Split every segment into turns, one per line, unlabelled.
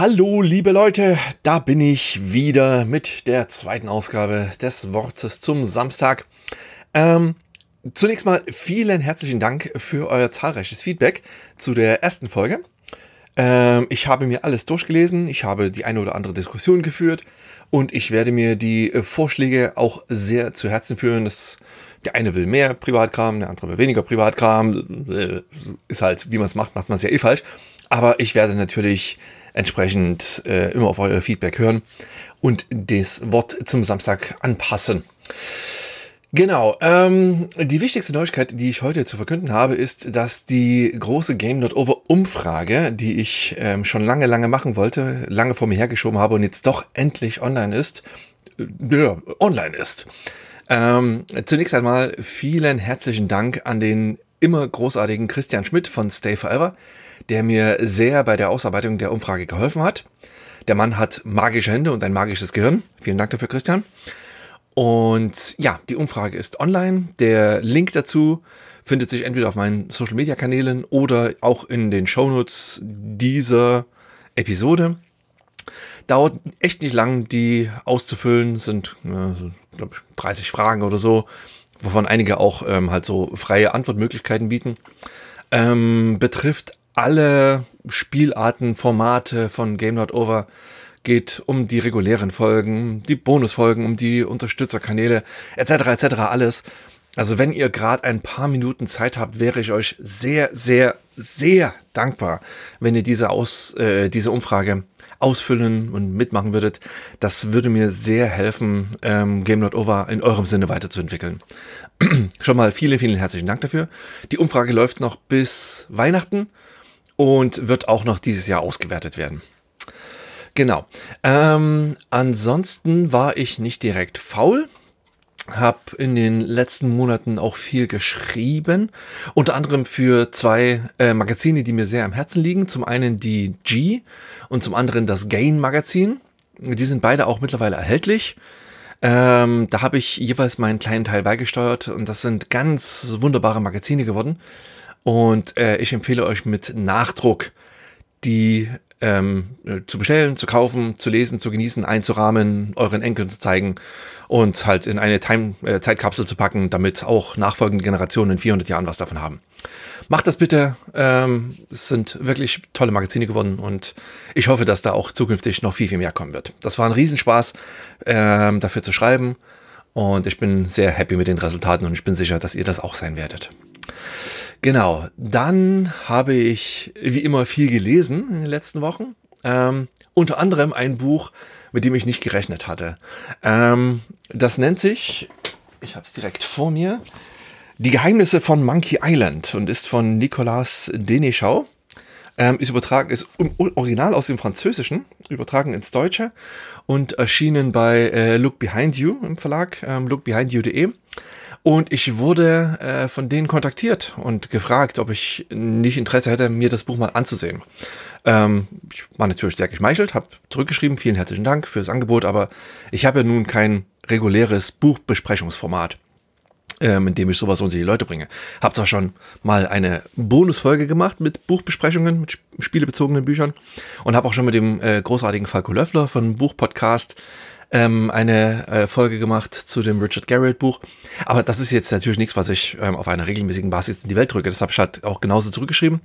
Hallo, liebe Leute, da bin ich wieder mit der zweiten Ausgabe des Wortes zum Samstag. Ähm, zunächst mal vielen herzlichen Dank für euer zahlreiches Feedback zu der ersten Folge. Ähm, ich habe mir alles durchgelesen, ich habe die eine oder andere Diskussion geführt und ich werde mir die äh, Vorschläge auch sehr zu Herzen führen. Das, der eine will mehr Privatkram, der andere will weniger Privatkram. Äh, ist halt, wie man es macht, macht man es ja eh falsch. Aber ich werde natürlich entsprechend äh, immer auf euer Feedback hören und das Wort zum Samstag anpassen. Genau, ähm, die wichtigste Neuigkeit, die ich heute zu verkünden habe, ist, dass die große Game.over Umfrage, die ich ähm, schon lange, lange machen wollte, lange vor mir hergeschoben habe und jetzt doch endlich online ist, äh, ja, online ist. Ähm, zunächst einmal vielen herzlichen Dank an den immer großartigen Christian Schmidt von Stay Forever, der mir sehr bei der Ausarbeitung der Umfrage geholfen hat. Der Mann hat magische Hände und ein magisches Gehirn. Vielen Dank dafür, Christian. Und ja, die Umfrage ist online. Der Link dazu findet sich entweder auf meinen Social Media Kanälen oder auch in den Shownotes dieser Episode. Dauert echt nicht lang, die auszufüllen. Sind, äh, glaube ich, 30 Fragen oder so, wovon einige auch ähm, halt so freie Antwortmöglichkeiten bieten. Ähm, betrifft alle Spielarten, Formate von Game Not Over geht um die regulären Folgen, die Bonusfolgen, um die Unterstützerkanäle etc. etc. alles. Also wenn ihr gerade ein paar Minuten Zeit habt, wäre ich euch sehr, sehr, sehr dankbar, wenn ihr diese, Aus, äh, diese Umfrage ausfüllen und mitmachen würdet. Das würde mir sehr helfen, ähm, Game Not Over in eurem Sinne weiterzuentwickeln. Schon mal vielen, vielen herzlichen Dank dafür. Die Umfrage läuft noch bis Weihnachten und wird auch noch dieses Jahr ausgewertet werden. Genau. Ähm, ansonsten war ich nicht direkt faul. Hab in den letzten Monaten auch viel geschrieben, unter anderem für zwei äh, Magazine, die mir sehr am Herzen liegen. Zum einen die G und zum anderen das Gain Magazin. Die sind beide auch mittlerweile erhältlich. Ähm, da habe ich jeweils meinen kleinen Teil beigesteuert und das sind ganz wunderbare Magazine geworden. Und äh, ich empfehle euch mit Nachdruck die ähm, äh, zu bestellen, zu kaufen, zu lesen, zu genießen, einzurahmen, euren Enkeln zu zeigen und halt in eine Time äh, Zeitkapsel zu packen, damit auch nachfolgende Generationen in 400 Jahren was davon haben. Macht das bitte. Ähm, es sind wirklich tolle Magazine geworden und ich hoffe, dass da auch zukünftig noch viel, viel mehr kommen wird. Das war ein Riesenspaß, ähm, dafür zu schreiben und ich bin sehr happy mit den Resultaten und ich bin sicher, dass ihr das auch sein werdet. Genau, dann habe ich wie immer viel gelesen in den letzten Wochen. Ähm, unter anderem ein Buch, mit dem ich nicht gerechnet hatte. Ähm, das nennt sich, ich habe es direkt vor mir, Die Geheimnisse von Monkey Island und ist von Nicolas Deneschau. Ähm, ist übertragen, ist original aus dem Französischen, übertragen ins Deutsche und erschienen bei äh, Look Behind You im Verlag, ähm, lookbehindyou.de. Und ich wurde äh, von denen kontaktiert und gefragt, ob ich nicht Interesse hätte, mir das Buch mal anzusehen. Ähm, ich war natürlich sehr geschmeichelt, habe zurückgeschrieben, vielen herzlichen Dank für das Angebot, aber ich habe ja nun kein reguläres Buchbesprechungsformat, ähm, in dem ich sowas unter die Leute bringe. Habe zwar schon mal eine Bonusfolge gemacht mit Buchbesprechungen, mit spielebezogenen Büchern und habe auch schon mit dem äh, großartigen Falco Löffler von Buchpodcast ähm, eine äh, Folge gemacht zu dem Richard Garrett Buch. Aber das ist jetzt natürlich nichts, was ich ähm, auf einer regelmäßigen Basis in die Welt drücke. Das habe ich halt auch genauso zurückgeschrieben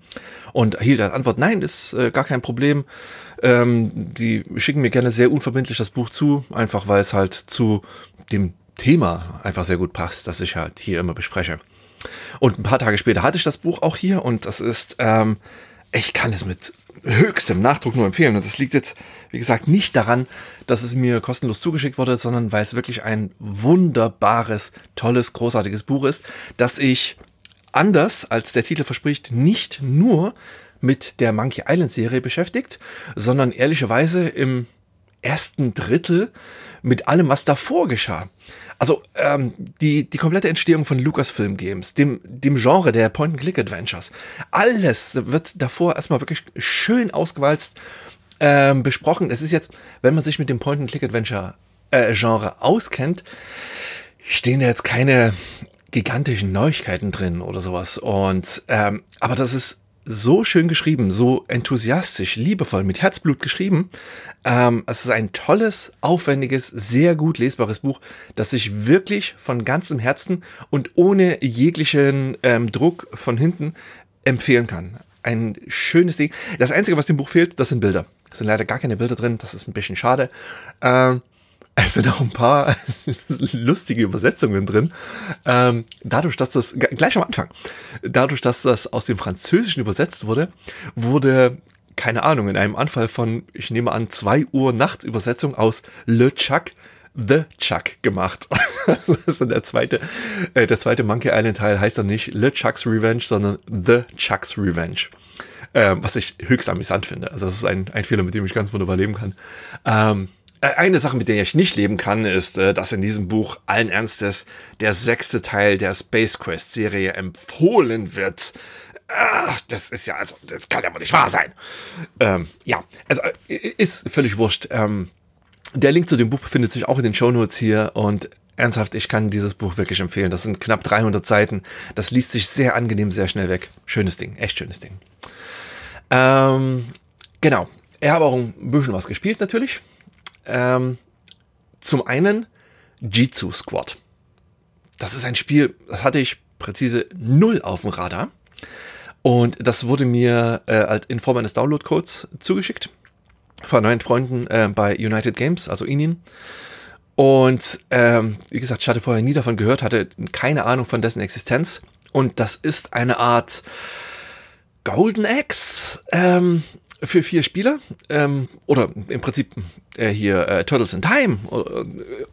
und erhielt als Antwort, nein, ist äh, gar kein Problem. Ähm, die schicken mir gerne sehr unverbindlich das Buch zu, einfach weil es halt zu dem Thema einfach sehr gut passt, das ich halt hier immer bespreche. Und ein paar Tage später hatte ich das Buch auch hier und das ist, ähm, ich kann es mit höchstem Nachdruck nur empfehlen. Und das liegt jetzt, wie gesagt, nicht daran, dass es mir kostenlos zugeschickt wurde, sondern weil es wirklich ein wunderbares, tolles, großartiges Buch ist, das ich anders als der Titel verspricht, nicht nur mit der Monkey Island Serie beschäftigt, sondern ehrlicherweise im ersten Drittel mit allem, was davor geschah. Also ähm, die, die komplette Entstehung von Lucasfilm Games, dem, dem Genre der Point-and-Click-Adventures, alles wird davor erstmal wirklich schön ausgewalzt ähm, besprochen. Es ist jetzt, wenn man sich mit dem Point-and-Click-Adventure-Genre äh, auskennt, stehen da jetzt keine gigantischen Neuigkeiten drin oder sowas. Und ähm, aber das ist so schön geschrieben, so enthusiastisch, liebevoll, mit Herzblut geschrieben. Ähm, es ist ein tolles, aufwendiges, sehr gut lesbares Buch, das ich wirklich von ganzem Herzen und ohne jeglichen ähm, Druck von hinten empfehlen kann. Ein schönes Ding. Das Einzige, was dem Buch fehlt, das sind Bilder. Es sind leider gar keine Bilder drin, das ist ein bisschen schade. Ähm, es sind auch ein paar lustige Übersetzungen drin. Ähm, dadurch, dass das, gleich am Anfang, dadurch, dass das aus dem Französischen übersetzt wurde, wurde, keine Ahnung, in einem Anfall von, ich nehme an, 2 Uhr nachts Übersetzung aus Le Chuck The Chuck gemacht. das ist dann der zweite, äh, der zweite Monkey Island Teil heißt dann nicht Le Chuck's Revenge, sondern The Chuck's Revenge. Ähm, was ich höchst amüsant finde. Also das ist ein, ein Fehler, mit dem ich ganz wunderbar leben kann. Ähm, äh, eine Sache, mit der ich nicht leben kann, ist, äh, dass in diesem Buch allen Ernstes der sechste Teil der Space Quest Serie empfohlen wird. Ach, das ist ja, also, das kann ja wohl nicht wahr sein. Ähm, ja, also äh, ist völlig wurscht. Ähm, der Link zu dem Buch befindet sich auch in den Show Notes hier und ernsthaft, ich kann dieses Buch wirklich empfehlen. Das sind knapp 300 Seiten. Das liest sich sehr angenehm, sehr schnell weg. Schönes Ding, echt schönes Ding. Ähm, genau. Ich habe auch ein bisschen was gespielt natürlich. Ähm, zum einen Jitsu Squad. Das ist ein Spiel, das hatte ich präzise null auf dem Radar. Und das wurde mir äh, in Form eines Download-Codes zugeschickt von neuen Freunden äh, bei United Games, also Inin. Und ähm, wie gesagt, ich hatte vorher nie davon gehört, hatte keine Ahnung von dessen Existenz. Und das ist eine Art Golden Axe. Ähm, für vier Spieler ähm, oder im Prinzip äh, hier äh, Turtles in Time oder äh,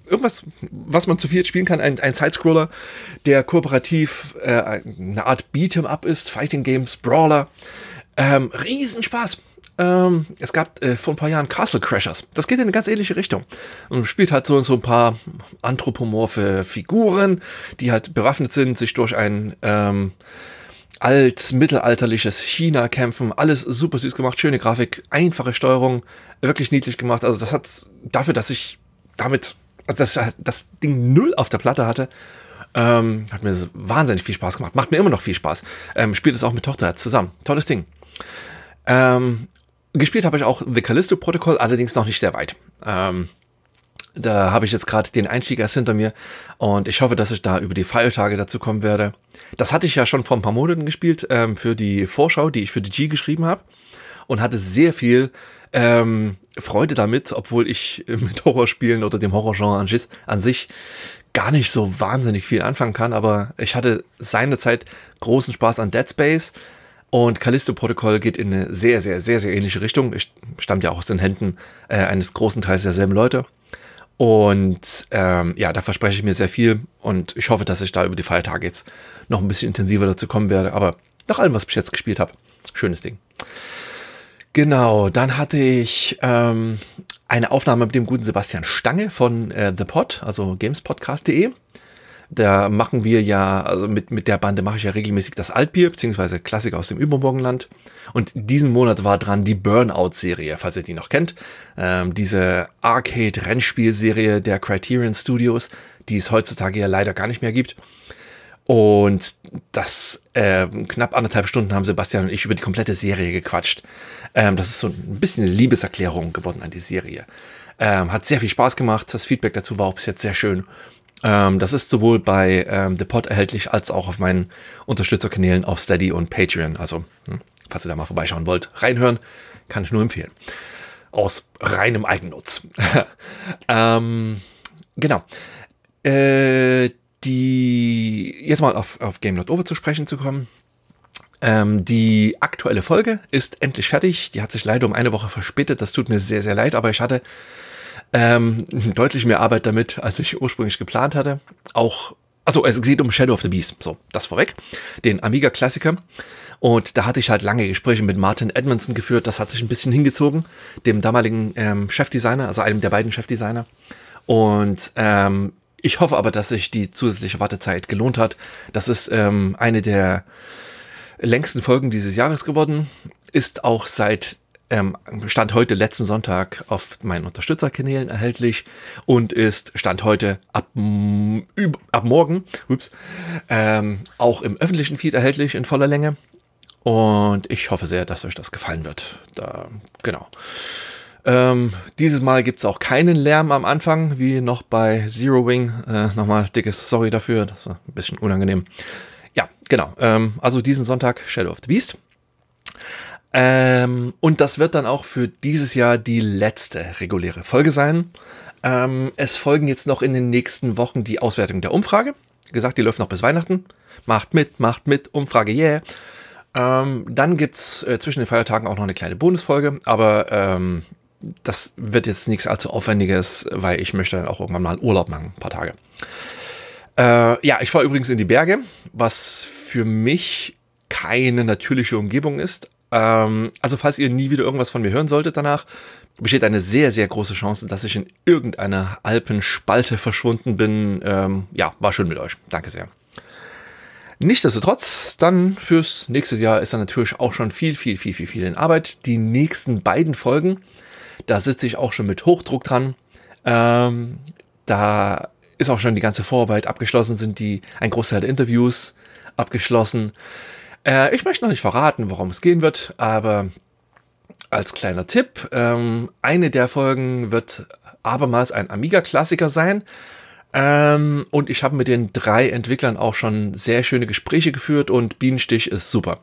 irgendwas, was man zu viert spielen kann, ein, ein Sidescroller, der kooperativ äh, eine Art Beat'em Up ist, Fighting Games, Brawler. Ähm, Riesenspaß. Ähm, es gab äh, vor ein paar Jahren Castle Crashers. Das geht in eine ganz ähnliche Richtung. Und spielt halt so, so ein paar anthropomorphe Figuren, die halt bewaffnet sind, sich durch ein ähm, alt, mittelalterliches China kämpfen. Alles super süß gemacht, schöne Grafik, einfache Steuerung, wirklich niedlich gemacht. Also das hat dafür, dass ich damit, also dass das Ding null auf der Platte hatte, ähm, hat mir wahnsinnig viel Spaß gemacht. Macht mir immer noch viel Spaß. Ähm, spielt es auch mit Tochter zusammen. Tolles Ding. Ähm, gespielt habe ich auch The Callisto Protocol, allerdings noch nicht sehr weit. Ähm, da habe ich jetzt gerade den Einstieg erst hinter mir und ich hoffe, dass ich da über die Feiertage dazu kommen werde. Das hatte ich ja schon vor ein paar Monaten gespielt ähm, für die Vorschau, die ich für die G geschrieben habe und hatte sehr viel ähm, Freude damit, obwohl ich mit Horrorspielen oder dem Horrorgenre an sich gar nicht so wahnsinnig viel anfangen kann, aber ich hatte seinerzeit großen Spaß an Dead Space und Callisto Protocol geht in eine sehr, sehr, sehr, sehr ähnliche Richtung. Ich stammt ja auch aus den Händen äh, eines großen Teils derselben Leute. Und ähm, ja, da verspreche ich mir sehr viel und ich hoffe, dass ich da über die Feiertage jetzt noch ein bisschen intensiver dazu kommen werde. Aber nach allem, was ich jetzt gespielt habe, schönes Ding. Genau, dann hatte ich ähm, eine Aufnahme mit dem guten Sebastian Stange von äh, The Pod, also gamespodcast.de. Da machen wir ja, also mit, mit der Bande mache ich ja regelmäßig das Altbier, beziehungsweise Klassiker aus dem Übermorgenland. Und diesen Monat war dran die Burnout-Serie, falls ihr die noch kennt. Ähm, diese Arcade-Rennspielserie der Criterion Studios, die es heutzutage ja leider gar nicht mehr gibt. Und das äh, knapp anderthalb Stunden haben Sebastian und ich über die komplette Serie gequatscht. Ähm, das ist so ein bisschen eine Liebeserklärung geworden an die Serie. Ähm, hat sehr viel Spaß gemacht. Das Feedback dazu war auch bis jetzt sehr schön. Ähm, das ist sowohl bei ähm, The Pod erhältlich als auch auf meinen Unterstützerkanälen auf Steady und Patreon. Also, hm, falls ihr da mal vorbeischauen wollt, reinhören, kann ich nur empfehlen. Aus reinem Eigennutz. ähm, genau. Äh, die, jetzt mal auf, auf Game Over zu sprechen zu kommen. Ähm, die aktuelle Folge ist endlich fertig. Die hat sich leider um eine Woche verspätet. Das tut mir sehr, sehr leid, aber ich hatte ähm, deutlich mehr Arbeit damit, als ich ursprünglich geplant hatte. Auch, also es geht um Shadow of the Beast, so, das vorweg, den Amiga-Klassiker. Und da hatte ich halt lange Gespräche mit Martin Edmondson geführt. Das hat sich ein bisschen hingezogen, dem damaligen ähm, Chefdesigner, also einem der beiden Chefdesigner. Und ähm, ich hoffe aber, dass sich die zusätzliche Wartezeit gelohnt hat. Das ist ähm, eine der längsten Folgen dieses Jahres geworden. Ist auch seit ähm, Stand heute letzten Sonntag auf meinen Unterstützerkanälen erhältlich und ist Stand heute ab, ab morgen ups, ähm, auch im öffentlichen Feed erhältlich in voller Länge. Und ich hoffe sehr, dass euch das gefallen wird. Da, genau. Ähm, dieses Mal gibt es auch keinen Lärm am Anfang, wie noch bei Zero Wing. Äh, nochmal dickes Sorry dafür, das war ein bisschen unangenehm. Ja, genau. Ähm, also diesen Sonntag Shadow of the Beast. Ähm, und das wird dann auch für dieses Jahr die letzte reguläre Folge sein. Ähm, es folgen jetzt noch in den nächsten Wochen die Auswertung der Umfrage. Wie gesagt, die läuft noch bis Weihnachten. Macht mit, macht mit, Umfrage, yeah. Ähm, dann gibt's äh, zwischen den Feiertagen auch noch eine kleine Bonusfolge, aber ähm, das wird jetzt nichts allzu Aufwendiges, weil ich möchte dann auch irgendwann mal Urlaub machen, ein paar Tage. Äh, ja, ich fahre übrigens in die Berge, was für mich keine natürliche Umgebung ist. Ähm, also falls ihr nie wieder irgendwas von mir hören solltet danach, besteht eine sehr, sehr große Chance, dass ich in irgendeiner Alpenspalte verschwunden bin. Ähm, ja, war schön mit euch. Danke sehr. Nichtsdestotrotz, dann fürs nächste Jahr ist dann natürlich auch schon viel, viel, viel, viel, viel in Arbeit. Die nächsten beiden Folgen, da sitze ich auch schon mit Hochdruck dran. Ähm, da ist auch schon die ganze Vorarbeit abgeschlossen, sind die ein Großteil der Interviews abgeschlossen. Äh, ich möchte noch nicht verraten, worum es gehen wird, aber als kleiner Tipp, ähm, eine der Folgen wird abermals ein Amiga-Klassiker sein. Ähm, und ich habe mit den drei Entwicklern auch schon sehr schöne Gespräche geführt und Bienenstich ist super.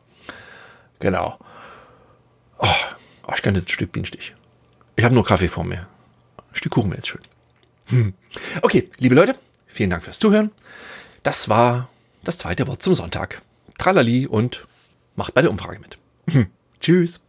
Genau. Oh, oh ich kann jetzt ein Stück Bienenstich. Ich habe nur Kaffee vor mir. Ein Stück Kuchen wäre jetzt schön. Hm. Okay, liebe Leute, vielen Dank fürs Zuhören. Das war das zweite Wort zum Sonntag. Tralali und macht bei der Umfrage mit. Tschüss.